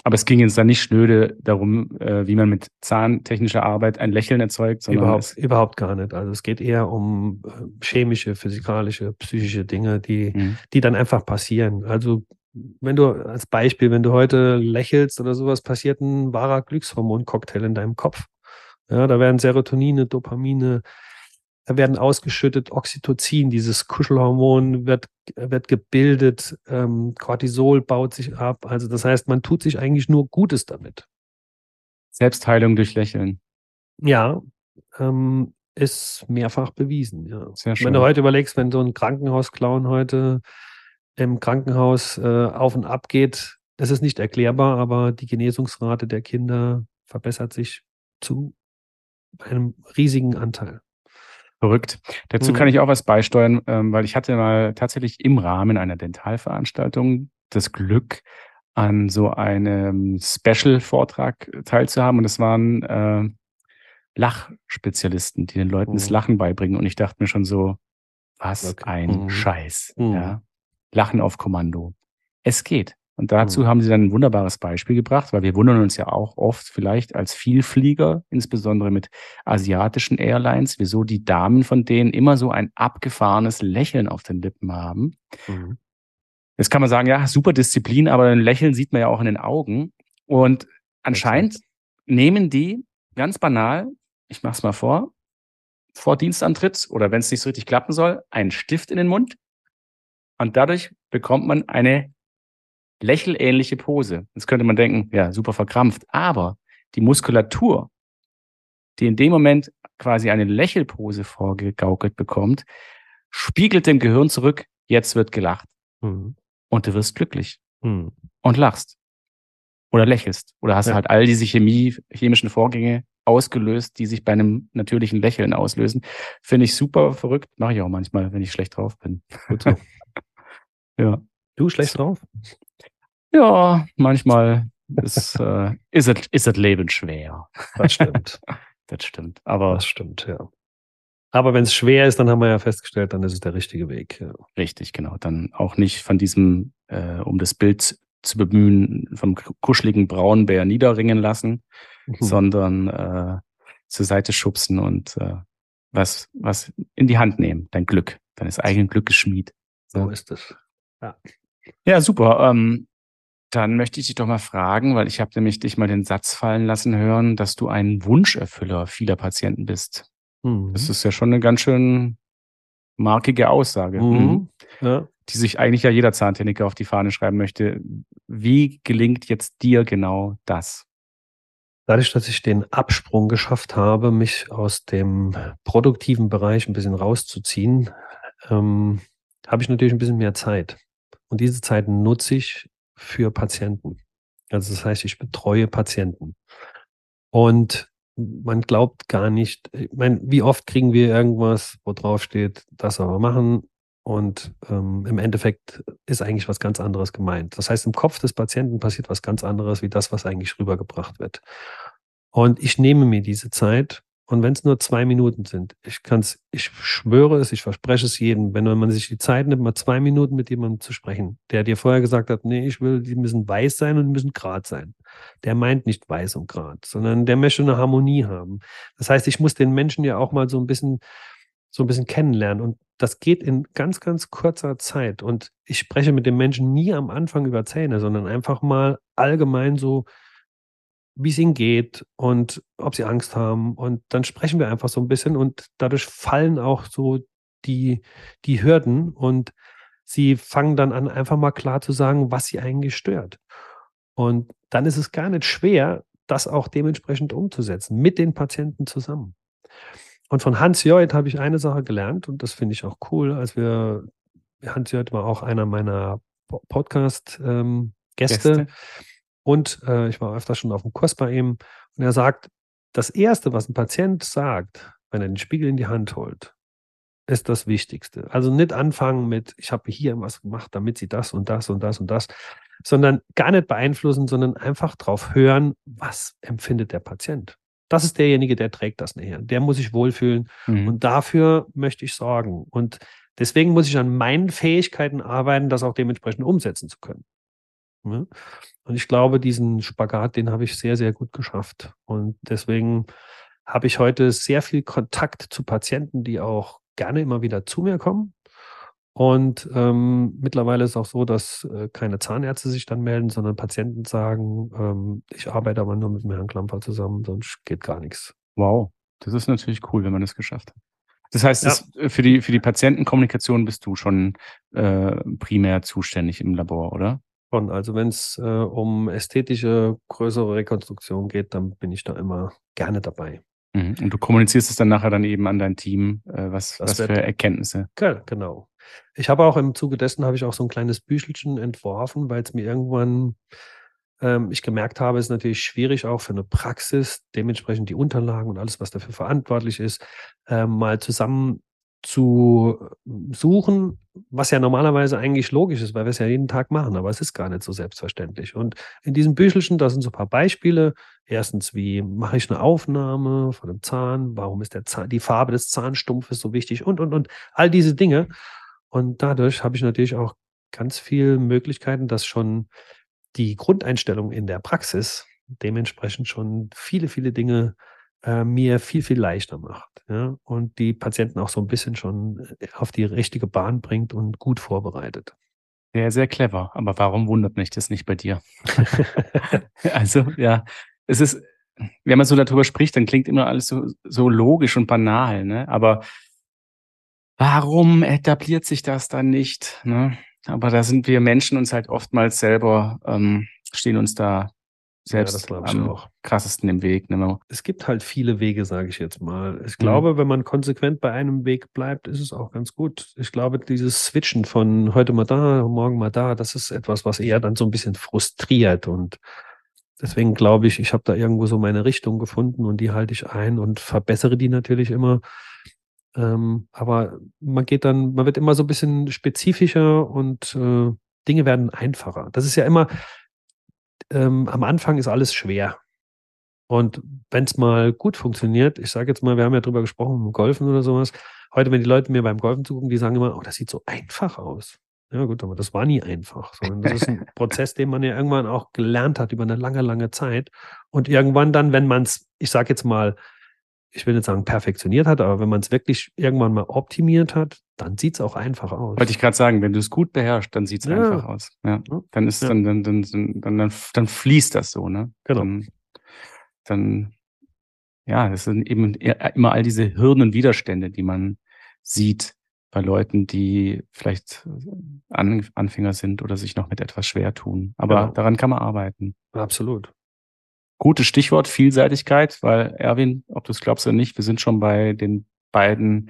Aber es ging jetzt dann nicht schnöde darum, äh, wie man mit zahntechnischer Arbeit ein Lächeln erzeugt, sondern überhaupt, überhaupt gar nicht. Also es geht eher um äh, chemische, physikalische, psychische Dinge, die, mhm. die dann einfach passieren. Also wenn du als Beispiel, wenn du heute lächelst oder sowas, passiert ein wahrer Glückshormon-Cocktail in deinem Kopf. Ja, da werden Serotonine, Dopamine, da werden ausgeschüttet, Oxytocin, dieses Kuschelhormon wird, wird gebildet, ähm, Cortisol baut sich ab. Also das heißt, man tut sich eigentlich nur Gutes damit. Selbstheilung durch Lächeln. Ja, ähm, ist mehrfach bewiesen. Ja. Sehr schön. Wenn du heute überlegst, wenn so ein Krankenhausclown heute im Krankenhaus äh, auf und ab geht, das ist nicht erklärbar, aber die Genesungsrate der Kinder verbessert sich zu einem riesigen Anteil. Verrückt. Dazu mhm. kann ich auch was beisteuern, ähm, weil ich hatte mal tatsächlich im Rahmen einer Dentalveranstaltung das Glück, an so einem Special-Vortrag teilzuhaben. Und es waren äh, Lachspezialisten, die den Leuten mhm. das Lachen beibringen. Und ich dachte mir schon so, was okay. ein mhm. Scheiß. Mhm. Ja? Lachen auf Kommando. Es geht. Und dazu mhm. haben sie dann ein wunderbares Beispiel gebracht, weil wir wundern uns ja auch oft vielleicht als Vielflieger, insbesondere mit asiatischen Airlines, wieso die Damen von denen immer so ein abgefahrenes Lächeln auf den Lippen haben. Mhm. Jetzt kann man sagen, ja, super Disziplin, aber ein Lächeln sieht man ja auch in den Augen. Und anscheinend nehmen die ganz banal, ich mach's mal vor, vor Dienstantritt oder wenn es nicht so richtig klappen soll, einen Stift in den Mund. Und dadurch bekommt man eine lächelähnliche Pose. Jetzt könnte man denken, ja, super verkrampft. Aber die Muskulatur, die in dem Moment quasi eine Lächelpose vorgegaukelt bekommt, spiegelt dem Gehirn zurück, jetzt wird gelacht. Mhm. Und du wirst glücklich. Mhm. Und lachst. Oder lächelst. Oder hast ja. halt all diese Chemie, chemischen Vorgänge ausgelöst, die sich bei einem natürlichen Lächeln auslösen. Finde ich super verrückt. Mache ich auch manchmal, wenn ich schlecht drauf bin. Gut so. ja. Du schlecht drauf? Ja, manchmal ist, äh, ist, es, ist das Leben schwer. Das stimmt. das stimmt. Aber das stimmt, ja. Aber wenn es schwer ist, dann haben wir ja festgestellt, dann ist es der richtige Weg. Ja. Richtig, genau. Dann auch nicht von diesem, äh, um das Bild zu bemühen, vom kuscheligen Braunbär niederringen lassen, mhm. sondern äh, zur Seite schubsen und äh, was, was in die Hand nehmen, dein Glück, deines eigenen Glückes Schmied. So ist es. Ja, ja super. Ähm, dann möchte ich dich doch mal fragen, weil ich habe nämlich dich mal den Satz fallen lassen hören, dass du ein Wunscherfüller vieler Patienten bist. Mhm. Das ist ja schon eine ganz schön markige Aussage, mhm. mhm. Ja. die sich eigentlich ja jeder Zahntechniker auf die Fahne schreiben möchte. Wie gelingt jetzt dir genau das? Dadurch, dass ich den Absprung geschafft habe, mich aus dem produktiven Bereich ein bisschen rauszuziehen, ähm, habe ich natürlich ein bisschen mehr Zeit. Und diese Zeit nutze ich für Patienten. Also das heißt, ich betreue Patienten. Und man glaubt gar nicht, ich meine, wie oft kriegen wir irgendwas, wo drauf steht, das man machen und ähm, im Endeffekt ist eigentlich was ganz anderes gemeint. Das heißt, im Kopf des Patienten passiert was ganz anderes, wie das, was eigentlich rübergebracht wird. Und ich nehme mir diese Zeit und wenn es nur zwei Minuten sind, ich kann's, ich schwöre es, ich verspreche es jedem, wenn man sich die Zeit nimmt, mal zwei Minuten mit jemandem zu sprechen, der dir vorher gesagt hat, nee, ich will, die müssen weiß sein und müssen grad sein. Der meint nicht weiß und grad, sondern der möchte eine Harmonie haben. Das heißt, ich muss den Menschen ja auch mal so ein bisschen, so ein bisschen kennenlernen. Und das geht in ganz, ganz kurzer Zeit. Und ich spreche mit dem Menschen nie am Anfang über Zähne, sondern einfach mal allgemein so, wie es ihnen geht und ob sie Angst haben. Und dann sprechen wir einfach so ein bisschen und dadurch fallen auch so die, die Hürden und sie fangen dann an, einfach mal klar zu sagen, was sie eigentlich stört. Und dann ist es gar nicht schwer, das auch dementsprechend umzusetzen, mit den Patienten zusammen. Und von Hans Joit habe ich eine Sache gelernt und das finde ich auch cool, als wir, Hans Joit war auch einer meiner Podcast-Gäste. Ähm. Und äh, ich war öfter schon auf dem Kurs bei ihm und er sagt, das Erste, was ein Patient sagt, wenn er den Spiegel in die Hand holt, ist das Wichtigste. Also nicht anfangen mit, ich habe hier was gemacht, damit sie das und das und das und das, sondern gar nicht beeinflussen, sondern einfach drauf hören, was empfindet der Patient. Das ist derjenige, der trägt das nachher. Der muss sich wohlfühlen mhm. und dafür möchte ich sorgen. Und deswegen muss ich an meinen Fähigkeiten arbeiten, das auch dementsprechend umsetzen zu können. Ne? Und ich glaube, diesen Spagat, den habe ich sehr, sehr gut geschafft. Und deswegen habe ich heute sehr viel Kontakt zu Patienten, die auch gerne immer wieder zu mir kommen. Und ähm, mittlerweile ist es auch so, dass äh, keine Zahnärzte sich dann melden, sondern Patienten sagen, ähm, ich arbeite aber nur mit dem Herrn Klamper zusammen, sonst geht gar nichts. Wow, das ist natürlich cool, wenn man das geschafft hat. Das heißt, ja. das, äh, für, die, für die Patientenkommunikation bist du schon äh, primär zuständig im Labor, oder? Schon. Also wenn es äh, um ästhetische, größere Rekonstruktion geht, dann bin ich da immer gerne dabei. Mhm. Und du kommunizierst es dann nachher dann eben an dein Team, äh, was, was für Erkenntnisse. Genau. Ich habe auch im Zuge dessen habe ich auch so ein kleines Büchelchen entworfen, weil es mir irgendwann ähm, ich gemerkt habe, es ist natürlich schwierig auch für eine Praxis, dementsprechend die Unterlagen und alles, was dafür verantwortlich ist, äh, mal zusammen zu suchen, was ja normalerweise eigentlich logisch ist, weil wir es ja jeden Tag machen, aber es ist gar nicht so selbstverständlich. Und in diesem Büchelchen, da sind so ein paar Beispiele. Erstens, wie mache ich eine Aufnahme von einem Zahn? Warum ist der Zahn, die Farbe des Zahnstumpfes so wichtig? Und, und, und all diese Dinge. Und dadurch habe ich natürlich auch ganz viele Möglichkeiten, dass schon die Grundeinstellung in der Praxis dementsprechend schon viele, viele Dinge äh, mir viel, viel leichter macht. Ja? Und die Patienten auch so ein bisschen schon äh, auf die richtige Bahn bringt und gut vorbereitet. Sehr, sehr clever. Aber warum wundert mich das nicht bei dir? also, ja, es ist, wenn man so darüber spricht, dann klingt immer alles so, so logisch und banal, ne? Aber warum etabliert sich das dann nicht? Ne? Aber da sind wir Menschen uns halt oftmals selber, ähm, stehen uns da selbst ja, am auch. krassesten im Weg. Ne? Es gibt halt viele Wege, sage ich jetzt mal. Ich mhm. glaube, mhm. wenn man konsequent bei einem Weg bleibt, ist es auch ganz gut. Ich glaube, dieses Switchen von heute mal da, morgen mal da, das ist etwas, was eher dann so ein bisschen frustriert. Und deswegen glaube ich, ich habe da irgendwo so meine Richtung gefunden und die halte ich ein und verbessere die natürlich immer. Ähm, aber man geht dann, man wird immer so ein bisschen spezifischer und äh, Dinge werden einfacher. Das ist ja immer, ähm, am Anfang ist alles schwer. Und wenn es mal gut funktioniert, ich sage jetzt mal, wir haben ja drüber gesprochen, Golfen oder sowas. Heute, wenn die Leute mir beim Golfen zugucken, die sagen immer, oh, das sieht so einfach aus. Ja, gut, aber das war nie einfach, sondern das ist ein Prozess, den man ja irgendwann auch gelernt hat über eine lange, lange Zeit. Und irgendwann dann, wenn man es, ich sage jetzt mal, ich will nicht sagen perfektioniert hat, aber wenn man es wirklich irgendwann mal optimiert hat, dann sieht es auch einfach aus. Wollte ich gerade sagen, wenn du es gut beherrschst, dann sieht es ja. einfach aus. Ja. Dann ist ja. dann, dann, dann, dann, dann, dann fließt das so, ne? Genau. Dann, dann ja, das sind eben immer all diese Hürden und Widerstände, die man sieht bei Leuten, die vielleicht Anfänger sind oder sich noch mit etwas schwer tun. Aber genau. daran kann man arbeiten. Absolut. Gutes Stichwort, Vielseitigkeit, weil Erwin, ob du es glaubst oder nicht, wir sind schon bei den beiden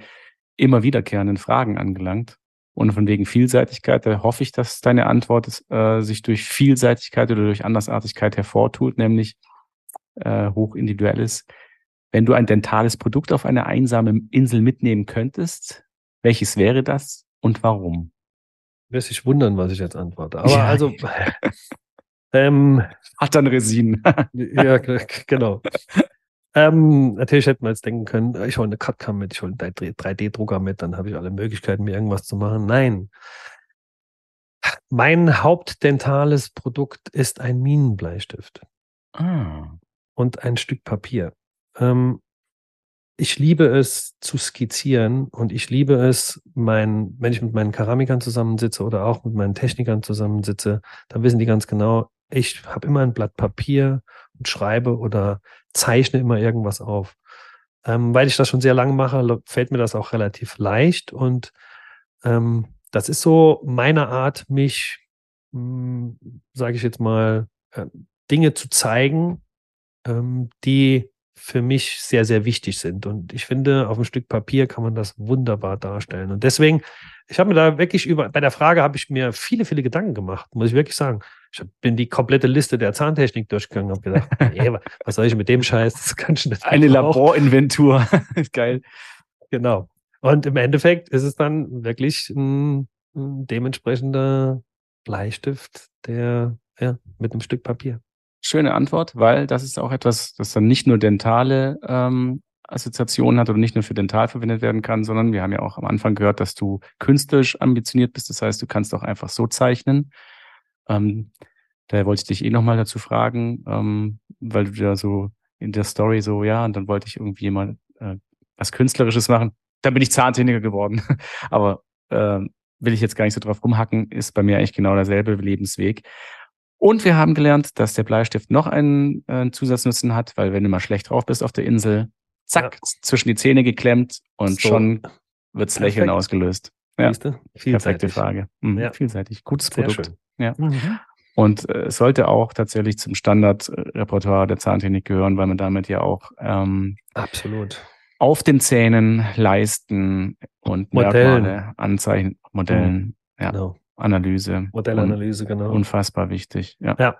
immer wiederkehrenden Fragen angelangt. Und von wegen Vielseitigkeit, da hoffe ich, dass deine Antwort äh, sich durch Vielseitigkeit oder durch Andersartigkeit hervortut, nämlich äh, hochindividuell ist. Wenn du ein dentales Produkt auf eine einsame Insel mitnehmen könntest, welches wäre das und warum? Wirst sich wundern, was ich jetzt antworte. Aber ja. also Ähm, Hat dann Resin. ja, genau. Ähm, natürlich hätten wir jetzt denken können, ich hole eine CAD-Cam mit, ich hole einen 3D-Drucker mit, dann habe ich alle Möglichkeiten, mir irgendwas zu machen. Nein. Mein hauptdentales Produkt ist ein Minenbleistift. Ah. Und ein Stück Papier. Ähm, ich liebe es zu skizzieren und ich liebe es, mein, wenn ich mit meinen Keramikern zusammensitze oder auch mit meinen Technikern zusammensitze, dann wissen die ganz genau, ich habe immer ein Blatt Papier und schreibe oder zeichne immer irgendwas auf. Ähm, weil ich das schon sehr lange mache, fällt mir das auch relativ leicht und ähm, das ist so meine Art, mich, hm, sage ich jetzt mal, äh, Dinge zu zeigen, ähm, die für mich sehr, sehr wichtig sind. Und ich finde, auf einem Stück Papier kann man das wunderbar darstellen. Und deswegen, ich habe mir da wirklich über, bei der Frage habe ich mir viele, viele Gedanken gemacht, muss ich wirklich sagen. Ich bin die komplette Liste der Zahntechnik durchgegangen und habe gedacht, nee, was soll ich mit dem Scheiß? Das kann ich nicht. Eine Laborinventur. Geil. Genau. Und im Endeffekt ist es dann wirklich ein, ein dementsprechender Bleistift, der ja, mit einem Stück Papier. Schöne Antwort, weil das ist auch etwas, das dann nicht nur dentale ähm, Assoziationen hat oder nicht nur für dental verwendet werden kann, sondern wir haben ja auch am Anfang gehört, dass du künstlerisch ambitioniert bist. Das heißt, du kannst auch einfach so zeichnen. Ähm, Da wollte ich dich eh nochmal dazu fragen, ähm, weil du ja so in der Story so, ja, und dann wollte ich irgendwie mal äh, was Künstlerisches machen. Dann bin ich Zahntechniker geworden. Aber äh, will ich jetzt gar nicht so drauf rumhacken, ist bei mir eigentlich genau derselbe Lebensweg. Und wir haben gelernt, dass der Bleistift noch einen äh, Zusatznutzen hat, weil wenn du mal schlecht drauf bist auf der Insel, zack, ja. zwischen die Zähne geklemmt und so. schon wirds Lächeln ausgelöst. Ja, perfekte Frage. Mhm. Ja. Vielseitig. Gutes Sehr Produkt. Schön. Ja. Mhm. Und äh, es sollte auch tatsächlich zum Standardrepertoire der Zahntechnik gehören, weil man damit ja auch ähm, absolut auf den Zähnen leisten und Modellen. Merkmale anzeichnen, Modellen, mhm. ja, genau. Analyse. Modellanalyse, genau. Unfassbar wichtig. Ja. ja.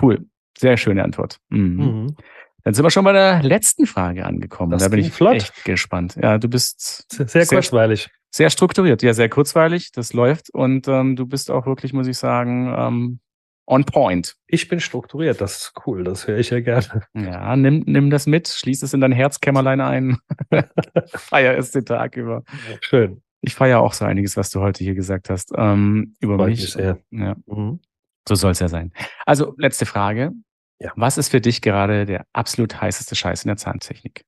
Cool. Sehr schöne Antwort. Mhm. Mhm. Dann sind wir schon bei der letzten Frage angekommen. Das da bin ich flott. echt gespannt. Ja, du bist sehr, sehr kurzweilig. Sehr strukturiert, ja, sehr kurzweilig. Das läuft und ähm, du bist auch wirklich, muss ich sagen, ähm, on point. Ich bin strukturiert, das ist cool, das höre ich ja gerne. Ja, nimm, nimm das mit, schließ es in dein Herzkämmerlein ein. Feier es den Tag über. Schön. Ich feiere auch so einiges, was du heute hier gesagt hast. Ähm, über Freut mich. mich sehr. Ja. Mhm. So soll es ja sein. Also, letzte Frage. Ja. Was ist für dich gerade der absolut heißeste Scheiß in der Zahntechnik?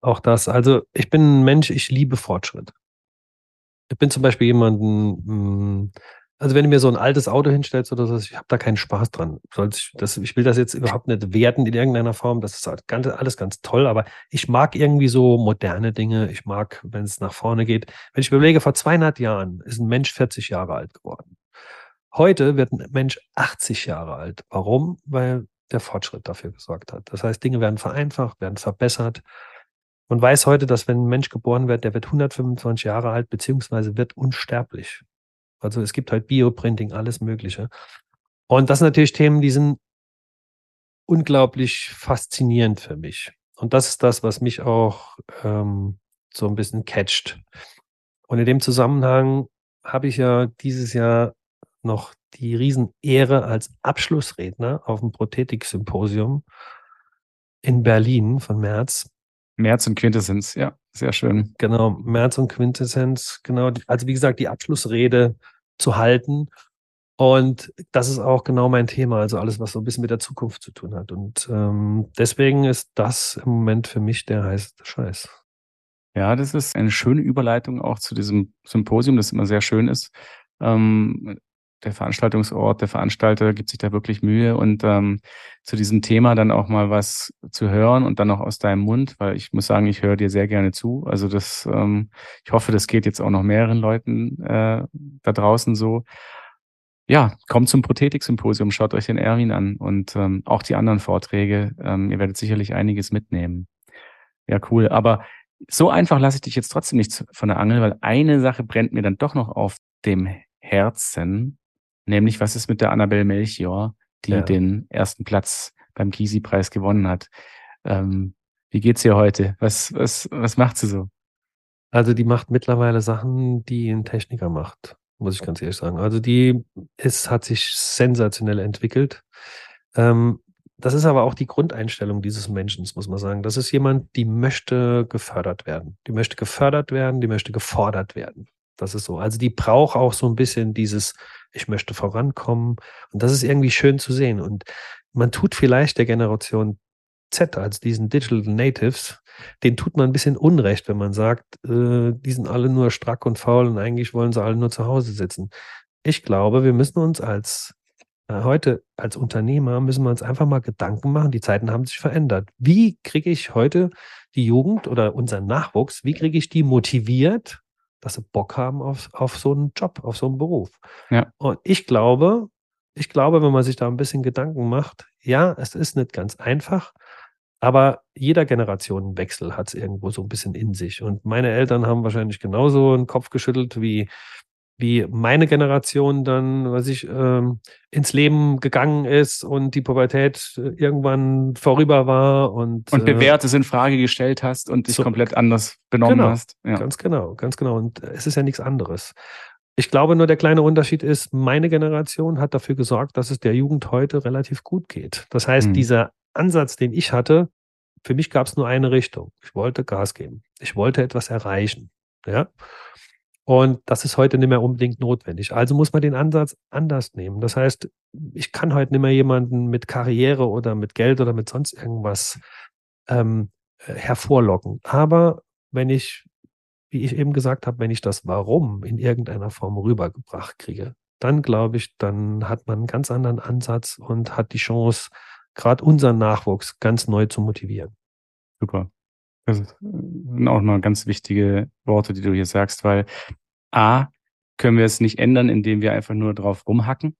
Auch das. Also, ich bin ein Mensch, ich liebe Fortschritt. Ich bin zum Beispiel jemanden, hm, also wenn du mir so ein altes Auto hinstellst oder so, ich habe da keinen Spaß dran. Ich will das jetzt überhaupt nicht werten in irgendeiner Form. Das ist halt ganz, alles ganz toll, aber ich mag irgendwie so moderne Dinge. Ich mag, wenn es nach vorne geht. Wenn ich überlege, vor 200 Jahren ist ein Mensch 40 Jahre alt geworden. Heute wird ein Mensch 80 Jahre alt. Warum? Weil der Fortschritt dafür gesorgt hat. Das heißt, Dinge werden vereinfacht, werden verbessert. Man weiß heute, dass wenn ein Mensch geboren wird, der wird 125 Jahre alt, beziehungsweise wird unsterblich. Also es gibt halt Bioprinting, alles Mögliche. Und das sind natürlich Themen, die sind unglaublich faszinierend für mich. Und das ist das, was mich auch ähm, so ein bisschen catcht. Und in dem Zusammenhang habe ich ja dieses Jahr noch die Riesenehre als Abschlussredner auf dem Prothetik-Symposium in Berlin von März. März und Quintessenz, ja, sehr schön. Genau, März und Quintessenz, genau. Also wie gesagt, die Abschlussrede zu halten. Und das ist auch genau mein Thema, also alles, was so ein bisschen mit der Zukunft zu tun hat. Und ähm, deswegen ist das im Moment für mich der heißeste Scheiß. Ja, das ist eine schöne Überleitung auch zu diesem Symposium, das immer sehr schön ist. Ähm, der Veranstaltungsort, der Veranstalter gibt sich da wirklich Mühe und ähm, zu diesem Thema dann auch mal was zu hören und dann auch aus deinem Mund, weil ich muss sagen, ich höre dir sehr gerne zu. Also das, ähm, ich hoffe, das geht jetzt auch noch mehreren Leuten äh, da draußen so. Ja, kommt zum Prothetik-Symposium, schaut euch den Erwin an und ähm, auch die anderen Vorträge. Ähm, ihr werdet sicherlich einiges mitnehmen. Ja, cool. Aber so einfach lasse ich dich jetzt trotzdem nicht von der Angel, weil eine Sache brennt mir dann doch noch auf dem Herzen. Nämlich, was ist mit der Annabelle Melchior, die ja. den ersten Platz beim Kisi-Preis gewonnen hat? Ähm, wie geht's ihr heute? Was, was, was macht sie so? Also die macht mittlerweile Sachen, die ein Techniker macht, muss ich ganz ehrlich sagen. Also die ist, hat sich sensationell entwickelt. Ähm, das ist aber auch die Grundeinstellung dieses Menschen, muss man sagen. Das ist jemand, die möchte gefördert werden. Die möchte gefördert werden, die möchte gefordert werden. Das ist so. Also die braucht auch so ein bisschen dieses, ich möchte vorankommen. Und das ist irgendwie schön zu sehen. Und man tut vielleicht der Generation Z, als diesen Digital Natives, den tut man ein bisschen Unrecht, wenn man sagt, äh, die sind alle nur strack und faul und eigentlich wollen sie alle nur zu Hause sitzen. Ich glaube, wir müssen uns als äh, heute als Unternehmer müssen wir uns einfach mal Gedanken machen. Die Zeiten haben sich verändert. Wie kriege ich heute die Jugend oder unseren Nachwuchs, wie kriege ich die motiviert, dass sie Bock haben auf, auf so einen Job, auf so einen Beruf. Ja. Und ich glaube, ich glaube, wenn man sich da ein bisschen Gedanken macht, ja, es ist nicht ganz einfach, aber jeder Generationenwechsel hat es irgendwo so ein bisschen in sich. Und meine Eltern haben wahrscheinlich genauso einen Kopf geschüttelt wie wie meine Generation dann, was ich, ähm, ins Leben gegangen ist und die Pubertät äh, irgendwann vorüber war und und äh, Bewährtes in Frage gestellt hast und dich so, komplett anders benommen genau, hast. Ja. Ganz genau, ganz genau. Und es ist ja nichts anderes. Ich glaube nur, der kleine Unterschied ist, meine Generation hat dafür gesorgt, dass es der Jugend heute relativ gut geht. Das heißt, mhm. dieser Ansatz, den ich hatte, für mich gab es nur eine Richtung. Ich wollte Gas geben. Ich wollte etwas erreichen. Ja. Und das ist heute nicht mehr unbedingt notwendig. Also muss man den Ansatz anders nehmen. Das heißt, ich kann heute nicht mehr jemanden mit Karriere oder mit Geld oder mit sonst irgendwas ähm, äh, hervorlocken. Aber wenn ich, wie ich eben gesagt habe, wenn ich das Warum in irgendeiner Form rübergebracht kriege, dann glaube ich, dann hat man einen ganz anderen Ansatz und hat die Chance, gerade unseren Nachwuchs ganz neu zu motivieren. Super. Das sind auch mal ganz wichtige Worte, die du hier sagst, weil A, können wir es nicht ändern, indem wir einfach nur drauf rumhacken.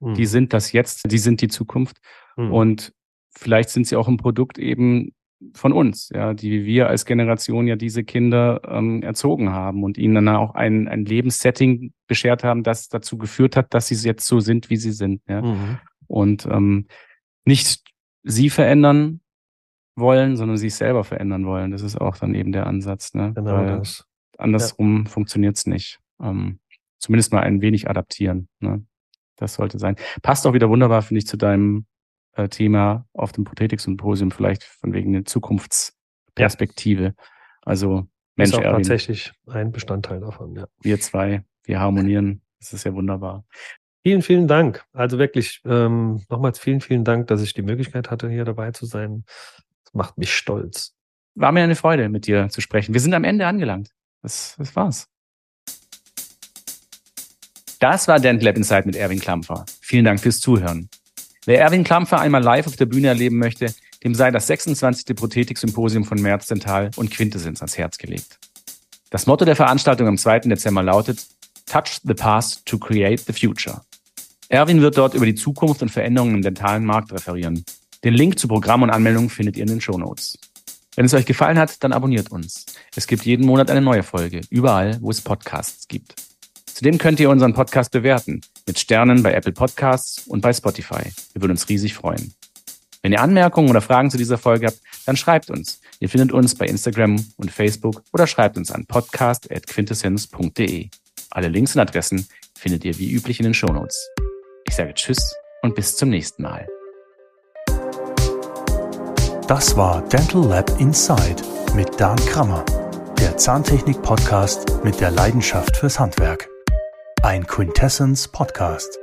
Mhm. Die sind das jetzt, die sind die Zukunft. Mhm. Und vielleicht sind sie auch ein Produkt eben von uns, ja, die wir als Generation ja diese Kinder ähm, erzogen haben und ihnen dann auch ein, ein Lebenssetting beschert haben, das dazu geführt hat, dass sie jetzt so sind, wie sie sind. Ja. Mhm. Und ähm, nicht sie verändern wollen, sondern sich selber verändern wollen. Das ist auch dann eben der Ansatz. Ne? Genau Weil das. Andersrum ja. funktioniert es nicht. Ähm, zumindest mal ein wenig adaptieren. Ne? Das sollte sein. Passt auch wieder wunderbar, finde ich, zu deinem äh, Thema auf dem Prothetik-Symposium, vielleicht von wegen der Zukunftsperspektive. Ja. Also Mensch, ist auch Erwin, tatsächlich ein Bestandteil davon. Ja. Wir zwei, wir harmonieren. Das ist ja wunderbar. Vielen, vielen Dank. Also wirklich ähm, nochmals vielen, vielen Dank, dass ich die Möglichkeit hatte, hier dabei zu sein. Macht mich stolz. War mir eine Freude, mit dir zu sprechen. Wir sind am Ende angelangt. Das, das war's. Das war Dental Lab Insight mit Erwin Klampfer. Vielen Dank fürs Zuhören. Wer Erwin Klampfer einmal live auf der Bühne erleben möchte, dem sei das 26. Prothetik-Symposium von Merz Dental und Quintessenz ans Herz gelegt. Das Motto der Veranstaltung am 2. Dezember lautet Touch the Past to Create the Future. Erwin wird dort über die Zukunft und Veränderungen im dentalen Markt referieren. Den Link zu Programm und Anmeldung findet ihr in den Show Notes. Wenn es euch gefallen hat, dann abonniert uns. Es gibt jeden Monat eine neue Folge, überall, wo es Podcasts gibt. Zudem könnt ihr unseren Podcast bewerten, mit Sternen bei Apple Podcasts und bei Spotify. Wir würden uns riesig freuen. Wenn ihr Anmerkungen oder Fragen zu dieser Folge habt, dann schreibt uns. Ihr findet uns bei Instagram und Facebook oder schreibt uns an podcast.quintessenz.de. Alle Links und Adressen findet ihr wie üblich in den Shownotes. Ich sage Tschüss und bis zum nächsten Mal. Das war Dental Lab Inside mit Dan Krammer, der Zahntechnik-Podcast mit der Leidenschaft fürs Handwerk. Ein Quintessence Podcast.